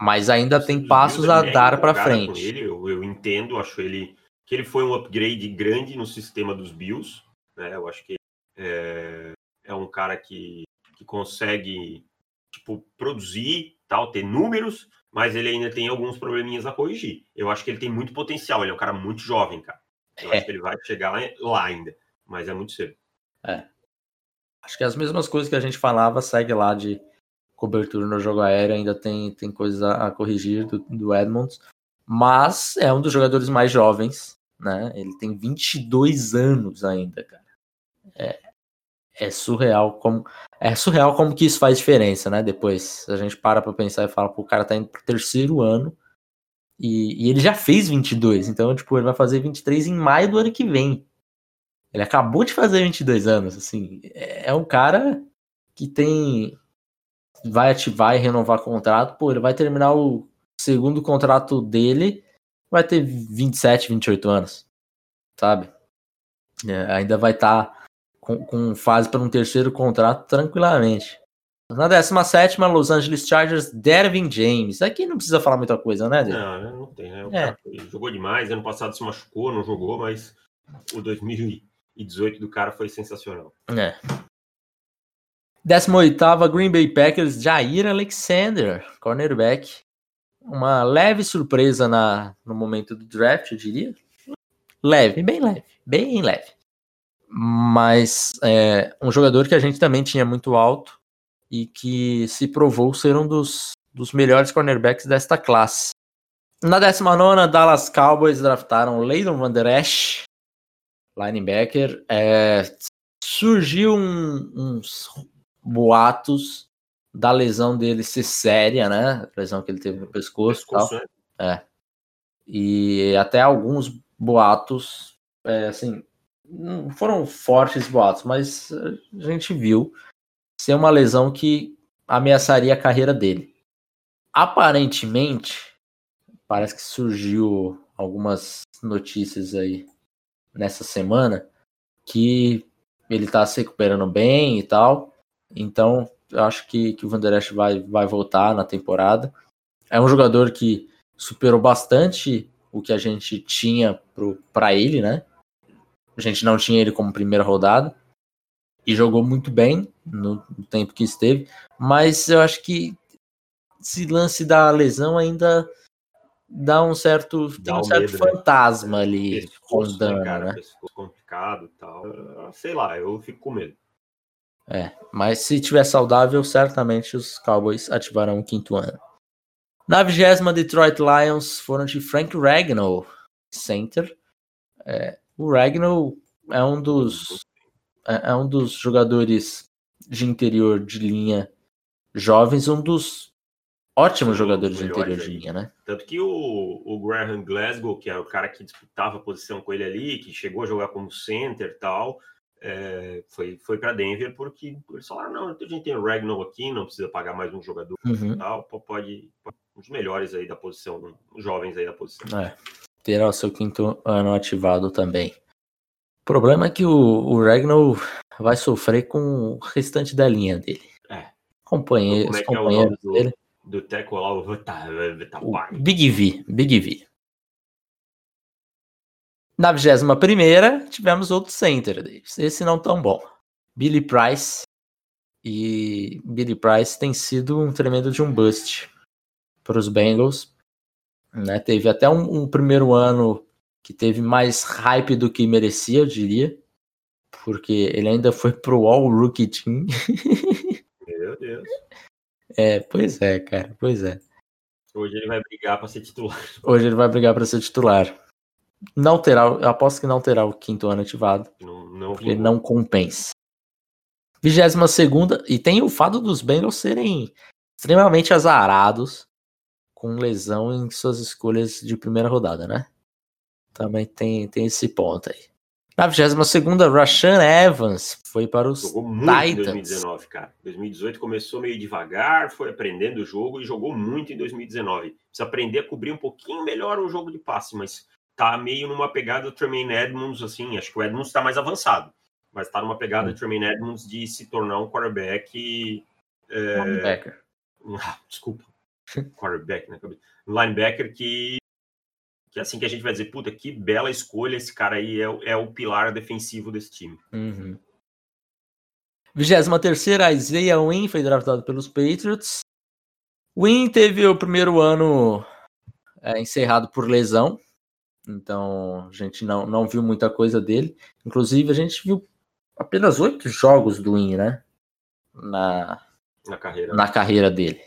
mas ainda tem passos a dar para frente. Ele, eu, eu, entendo, acho ele que ele foi um upgrade grande no sistema dos Bills. Né? Eu acho que é, é um cara que, que consegue tipo produzir, tal, ter números, mas ele ainda tem alguns probleminhas a corrigir. Eu acho que ele tem muito potencial, ele é um cara muito jovem, cara. Eu é. acho que ele vai chegar lá, lá, ainda, mas é muito cedo. É. Acho que as mesmas coisas que a gente falava segue lá de cobertura no jogo aéreo, ainda tem, tem coisas a, corrigir do, do Edmonds, mas é um dos jogadores mais jovens, né? Ele tem 22 anos ainda, cara. É, é surreal como é surreal como que isso faz diferença, né? Depois a gente para para pensar e fala, pô, o cara tá indo pro terceiro ano e, e, ele já fez 22, então tipo, ele vai fazer 23 em maio do ano que vem. Ele acabou de fazer 22 anos, assim, é, é um cara que tem vai ativar e renovar contrato, pô, ele vai terminar o segundo contrato dele, vai ter 27, 28 anos, sabe? É, ainda vai estar tá com, com fase para um terceiro contrato tranquilamente. Na 17, Los Angeles Chargers, Dervin James. Aqui não precisa falar muita coisa, né, Dervin? Não, não tem, né? O é. jogou demais. Ano passado se machucou, não jogou, mas o 2018 do cara foi sensacional. É. 18, Green Bay Packers, Jair Alexander, cornerback. Uma leve surpresa na, no momento do draft, eu diria. Leve, bem leve, bem leve mas é, um jogador que a gente também tinha muito alto e que se provou ser um dos, dos melhores cornerbacks desta classe. Na 19, Dallas Cowboys draftaram Leydon Van Der Esch, linebacker. É, surgiu um, uns boatos da lesão dele ser séria, né? A lesão que ele teve no pescoço. pescoço tal. É. é. E até alguns boatos, é, assim, não foram fortes boatos, mas a gente viu ser uma lesão que ameaçaria a carreira dele. Aparentemente, parece que surgiu algumas notícias aí nessa semana que ele tá se recuperando bem e tal. Então, acho que, que o Van Der Esch vai, vai voltar na temporada. É um jogador que superou bastante o que a gente tinha para ele, né? A gente não tinha ele como primeira rodada. E jogou muito bem no tempo que esteve. Mas eu acho que esse lance da lesão ainda dá um certo, dá tem um, certo medo, né? fantasma né? ali Pescoço, rondando, né? Cara, né? complicado tal. Sei lá, eu fico com medo. É, mas se tiver saudável, certamente os Cowboys ativarão o quinto ano. Na vigésima, Detroit Lions foram de Frank Ragnall, center. É, o Ragnar é um dos é, é um dos jogadores de interior de linha jovens, um dos ótimos jogadores de interior de linha, né? Tanto que o, o Graham Glasgow, que é o cara que disputava a posição com ele ali, que chegou a jogar como center e tal, é, foi, foi para Denver porque eles falaram: não, a gente tem o Ragnar aqui, não precisa pagar mais um jogador uhum. tal, pode, pode, um dos melhores aí da posição, os jovens aí da posição. É terá o seu quinto ano ativado também. O problema é que o, o Ragnar vai sofrer com o restante da linha dele. É. Companheiros, então, como é companheiros é o dele. Do, do Teco lá, o, Big V, Big V. Na 21 tivemos outro center, esse não tão bom. Billy Price. E Billy Price tem sido um tremendo de um bust para os Bengals. Né? Teve até um, um, primeiro ano que teve mais hype do que merecia, eu diria. Porque ele ainda foi pro All Rookie Team. Meu Deus. É, pois é, cara, pois é. Hoje ele vai brigar para ser titular. Hoje ele vai brigar para ser titular. Não terá, eu aposto que não terá o quinto ano ativado. Não, não porque não compensa. 22 segunda e tem o fato dos Bengals serem extremamente azarados com lesão em suas escolhas de primeira rodada, né? Também tem, tem esse ponto aí. Na 22 segunda, Rashan Evans foi para os jogou muito Titans. em 2019, cara. 2018 começou meio devagar, foi aprendendo o jogo e jogou muito em 2019. Precisa aprender a cobrir um pouquinho melhor o jogo de passe, mas tá meio numa pegada do Tremaine Edmonds, assim, acho que o Edmonds está mais avançado, mas tá numa pegada do. Tremaine Edmonds de se tornar um quarterback... É... Linebacker. Ah, desculpa. quarterback, né? Um linebacker que que é assim que a gente vai dizer, puta, que bela escolha, esse cara aí é, é o pilar defensivo desse time. Uhum. 23 Isaiah Wynn foi draftado pelos Patriots. Wynn teve o primeiro ano é, encerrado por lesão, então a gente não, não viu muita coisa dele. Inclusive, a gente viu apenas oito jogos do Wynn, né? Na, na, carreira. na carreira dele.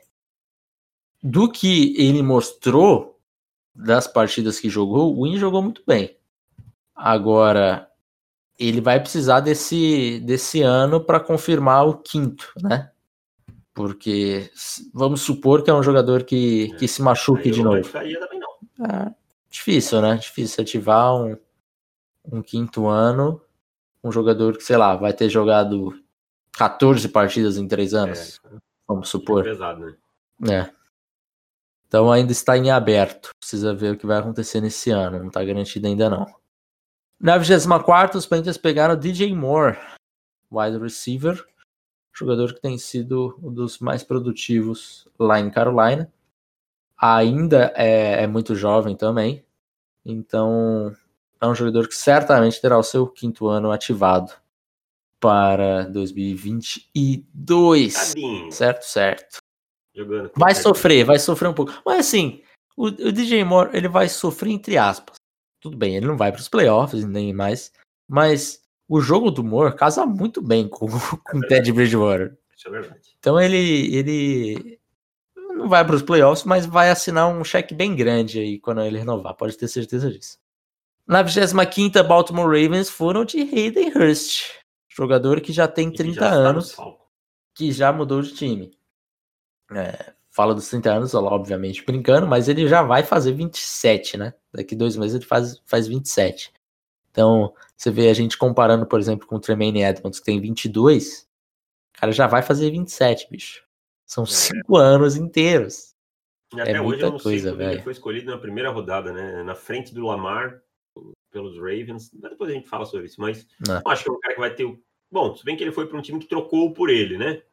Do que ele mostrou, das partidas que jogou, o Win jogou muito bem. Agora, ele vai precisar desse, desse ano para confirmar o quinto, né? Porque vamos supor que é um jogador que, que se machuque de novo. Também não. É, difícil, né? Difícil ativar um, um quinto ano. Um jogador que, sei lá, vai ter jogado 14 partidas em três anos. É, vamos supor. É pesado, né? É. Então ainda está em aberto. Precisa ver o que vai acontecer nesse ano. Não está garantido ainda não. Na 24 os Panthers pegaram DJ Moore, wide receiver, jogador que tem sido um dos mais produtivos lá em Carolina. Ainda é, é muito jovem também. Então é um jogador que certamente terá o seu quinto ano ativado para 2022. Tadinho. Certo, certo jogando. Vai sofrer, vai sofrer um pouco. Mas assim, o, o DJ Moore, ele vai sofrer entre aspas. Tudo bem, ele não vai para os playoffs nem mais, mas o jogo do Moore casa muito bem com, com o Ted Bridgewater. Isso é verdade. Então ele, ele não vai para os playoffs, mas vai assinar um cheque bem grande aí quando ele renovar, pode ter certeza disso. Na 25 Baltimore Ravens foram de Hayden Hurst, jogador que já tem 30 já anos, que já mudou de time. É, fala dos 30 anos, obviamente brincando, mas ele já vai fazer 27, né? Daqui dois meses ele faz, faz 27. Então, você vê a gente comparando, por exemplo, com o Tremaine Edmonds, que tem 22, o cara já vai fazer 27, bicho. São é. cinco anos inteiros. E até é hoje eu não coisa, sei ele foi escolhido na primeira rodada, né? Na frente do Lamar, pelos Ravens. Depois a gente fala sobre isso, mas não. acho que é um cara que vai ter o. Bom, se bem que ele foi para um time que trocou por ele, né?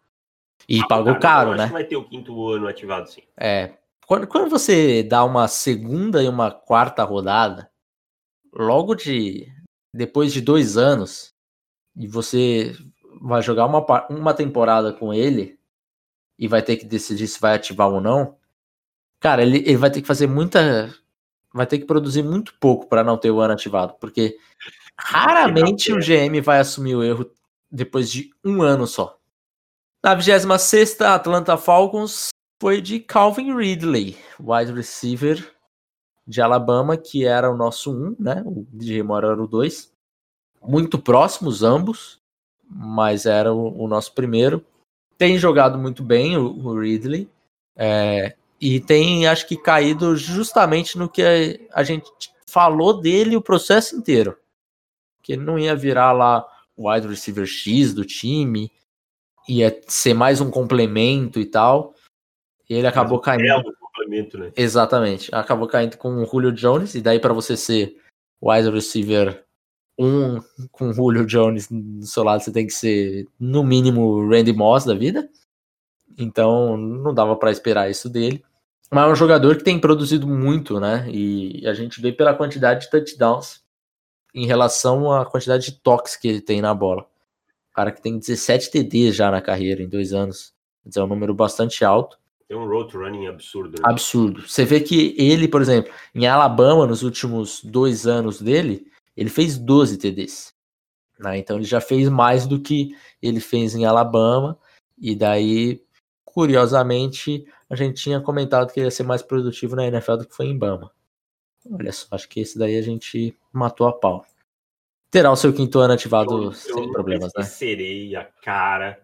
E ah, pagou caro, né? Acho que vai ter o quinto ano ativado, sim. É. Quando, quando você dá uma segunda e uma quarta rodada, logo de. Depois de dois anos, e você vai jogar uma, uma temporada com ele e vai ter que decidir se vai ativar ou não, cara, ele, ele vai ter que fazer muita. Vai ter que produzir muito pouco para não ter o ano ativado, porque raramente o GM vai assumir o erro depois de um ano só. Na 26 Atlanta Falcons foi de Calvin Ridley, wide receiver de Alabama, que era o nosso 1, né? O DJ Moore era o 2. Muito próximos ambos, mas era o, o, nosso primeiro. Tem jogado muito bem o, o Ridley. É, e tem, acho que, caído justamente no que a, a gente falou dele o processo inteiro. Que ele não ia virar lá o wide receiver X do time, ia ser mais um complemento e tal. E ele acabou caindo. É um complemento, né? Exatamente. Acabou caindo com o Julio Jones, e daí para você ser wide receiver um com o Julio Jones do seu lado, você tem que ser no mínimo Randy Moss da vida. Então não dava para esperar isso dele. Mas é um jogador que tem produzido muito, né? E a gente vê pela quantidade de touchdowns em relação à quantidade de toques que ele tem na bola. O cara que tem 17 TDs já na carreira, em dois anos. Quer dizer, é um número bastante alto. Tem um road running absurdo. Né? Absurdo. Você vê que ele, por exemplo, em Alabama, nos últimos dois anos dele, ele fez 12 TDs. Né? Então ele já fez mais do que ele fez em Alabama. E daí, curiosamente, a gente tinha comentado que ele ia ser mais produtivo na NFL do que foi em Bama. Olha só, acho que esse daí a gente matou a pau. Terá o seu quinto ano ativado eu, sem eu problemas, né? serei a cara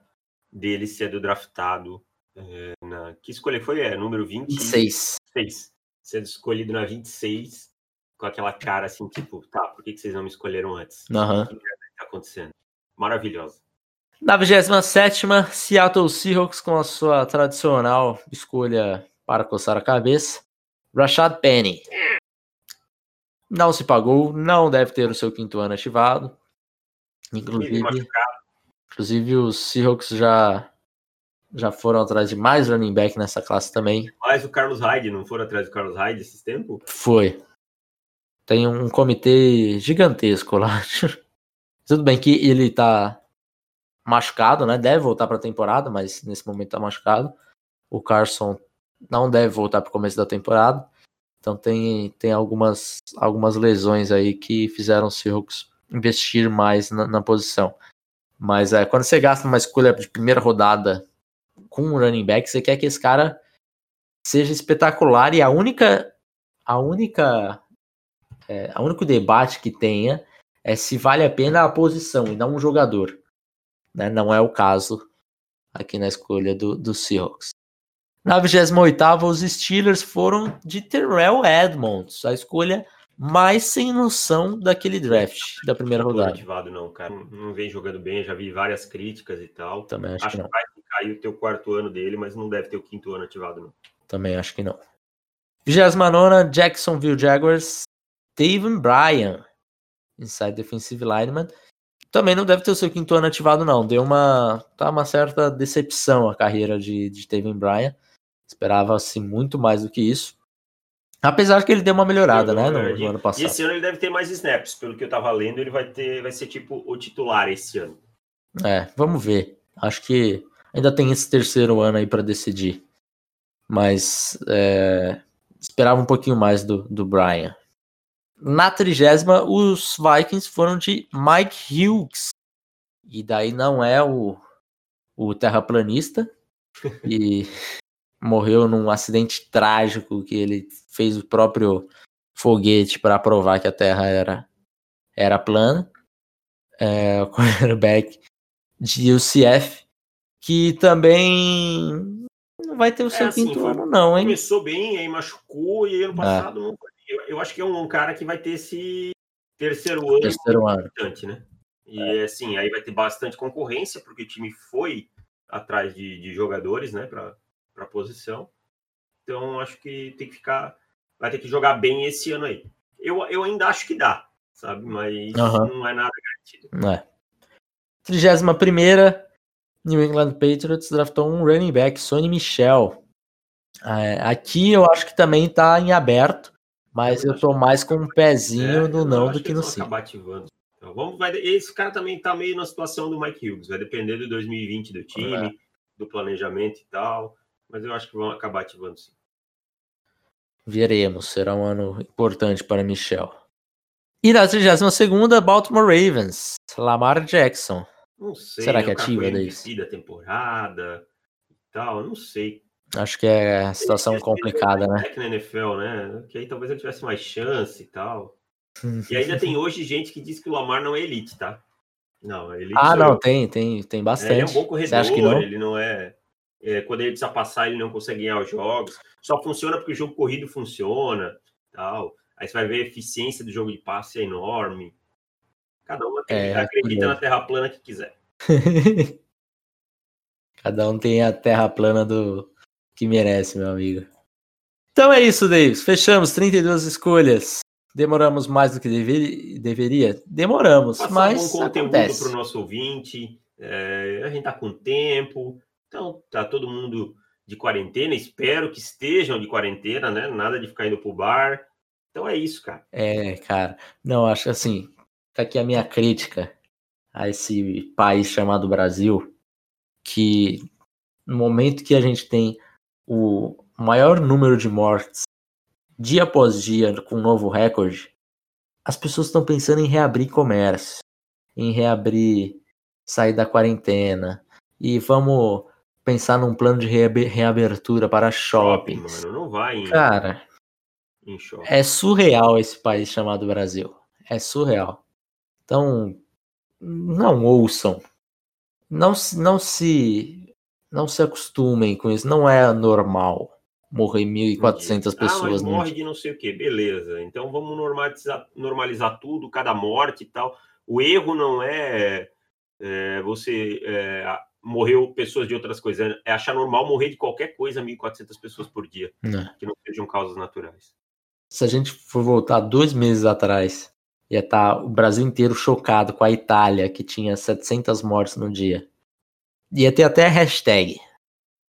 dele sendo draftado. É, na... Que escolha foi? É, número 26. 26. Sendo escolhido na 26, com aquela cara assim, tipo, tá, por que, que vocês não me escolheram antes? Uhum. O que tá acontecendo? Maravilhosa. Na 27, Seattle Seahawks com a sua tradicional escolha para coçar a cabeça. Rashad Penny. Não se pagou, não deve ter o seu quinto ano ativado. Inclusive, inclusive os Seahawks já, já foram atrás de mais running back nessa classe também. Mas o Carlos Hyde, não foram atrás do Carlos Hyde esses tempos? Foi. Tem um comitê gigantesco lá. Tudo bem que ele tá machucado, né? Deve voltar para a temporada, mas nesse momento tá machucado. O Carson não deve voltar para o começo da temporada. Então tem, tem algumas, algumas lesões aí que fizeram o Seahawks investir mais na, na, posição. Mas é, quando você gasta uma escolha de primeira rodada com um running back, você quer que esse cara seja espetacular e a única a única é, a único debate que tenha é se vale a pena a posição e não um jogador. Né? Não é o caso aqui na escolha do, do Seahawks. Na 28 os Steelers foram de Terrell Edmonds, a escolha mais sem noção daquele draft da primeira rodada. Não ativado não, cara. Não vem jogando bem, já vi várias críticas e tal. Também acho, acho que não. Que vai cair o teu quarto ano dele, mas não deve ter o quinto ano ativado não. Também acho que não. 29 Jacksonville Jaguars, Taven Bryan, inside defensive lineman. Também não deve ter o seu quinto ano ativado, não. Deu uma, tá uma certa decepção a carreira de, de Taven Bryan. Esperava-se muito mais do que isso. Apesar que ele deu uma melhorada, né, no, no, ano passado. E esse ano ele deve ter mais snaps, pelo que eu tava lendo, ele vai ter, vai ser tipo o titular esse ano. É, vamos ver. Acho que ainda tem esse terceiro ano aí para decidir. Mas é, esperava um pouquinho mais do, do Brian. Na trigésima, os Vikings foram de Mike Hughes. E daí não é o, o terraplanista. e morreu num acidente trágico que ele fez o próprio foguete para provar que a Terra era, era plana. É, o quarterback de UCF, que também não vai ter o seu é, assim, quinto ano, não, hein? Começou bem, aí machucou, e ano é. passado não, eu, eu, acho que é um, cara que vai ter esse terceiro ano terceiro ano. importante, né? E é. assim, aí vai ter bastante concorrência, porque o time foi atrás de, de jogadores, né, para para posição. Então acho que tem que ficar, vai ter que jogar bem esse ano aí. Eu, eu ainda acho que dá, sabe? Mas uhum. não é nada garantido. Não é. 31 primeira, New England Patriots draftou um running back, Sonny Michel. É, aqui eu acho que também está em aberto, mas eu, tô mais com um pezinho é, no não do que, no sim. Então, vamos, vai, esse cara também está meio na situação do Mike Hughes, vai depender do 2020 do time, é. do planejamento e tal mas eu acho que vão acabar ativando sim. Veremos, será um ano importante para Michel. E na 32 Baltimore Ravens, Lamar Jackson. Não sei. Será que ativa daí? da temporada e tal, não sei. Acho que é situação complicada, né? na NFL, né? Que aí talvez ele tivesse mais chance e tal. e ainda tem hoje gente que diz que o Lamar não é elite, tá? Não, elite Ah, não, eu. tem, tem, tem bastante. É, ele é um bom corredor, Você acha que não? ele não é é, quando ele precisa passar, ele não consegue ganhar os jogos. Só funciona porque o jogo corrido funciona. tal. Aí você vai ver a eficiência do jogo de passe é enorme. Cada um acredita, é, acredita na terra plana que quiser. Cada um tem a terra plana do que merece, meu amigo. Então é isso, Davis. Fechamos 32 escolhas. Demoramos mais do que dever, deveria? Demoramos, Passar mas um conteúdo para o nosso ouvinte. É, a gente tá com tempo. Então, tá todo mundo de quarentena, espero que estejam de quarentena, né? Nada de ficar indo pro bar. Então é isso, cara. É, cara. Não, acho assim, Fica aqui a minha crítica a esse país chamado Brasil, que no momento que a gente tem o maior número de mortes dia após dia com um novo recorde, as pessoas estão pensando em reabrir comércio, em reabrir, sair da quarentena e vamos pensar num plano de reabertura para shoppings. Shopping, mano, não vai em, Cara, em é surreal esse país chamado Brasil. É surreal. Então, não ouçam. Não, não se não se acostumem com isso. Não é normal morrer 1.400 pessoas. Ah, morre de não sei o que. Beleza. Então vamos normalizar, normalizar tudo, cada morte e tal. O erro não é, é você é, morreu pessoas de outras coisas. É achar normal morrer de qualquer coisa 1.400 pessoas por dia. Não. Que não sejam causas naturais. Se a gente for voltar dois meses atrás ia estar tá o Brasil inteiro chocado com a Itália, que tinha 700 mortes no dia. Ia ter até hashtag.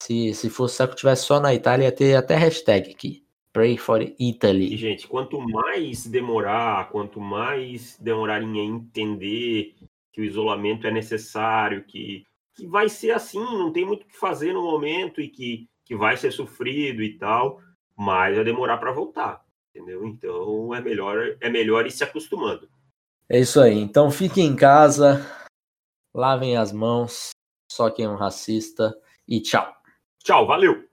Se, se fosse só que tivesse só na Itália, ia ter até hashtag aqui. Pray for Italy. Gente, quanto mais demorar, quanto mais demorarem a entender que o isolamento é necessário, que, que vai ser assim, não tem muito o que fazer no momento e que, que vai ser sofrido e tal, mais vai demorar para voltar entendeu? Então é melhor é melhor ir se acostumando. É isso aí. Então fiquem em casa, lavem as mãos, só quem é um racista e tchau. Tchau, valeu.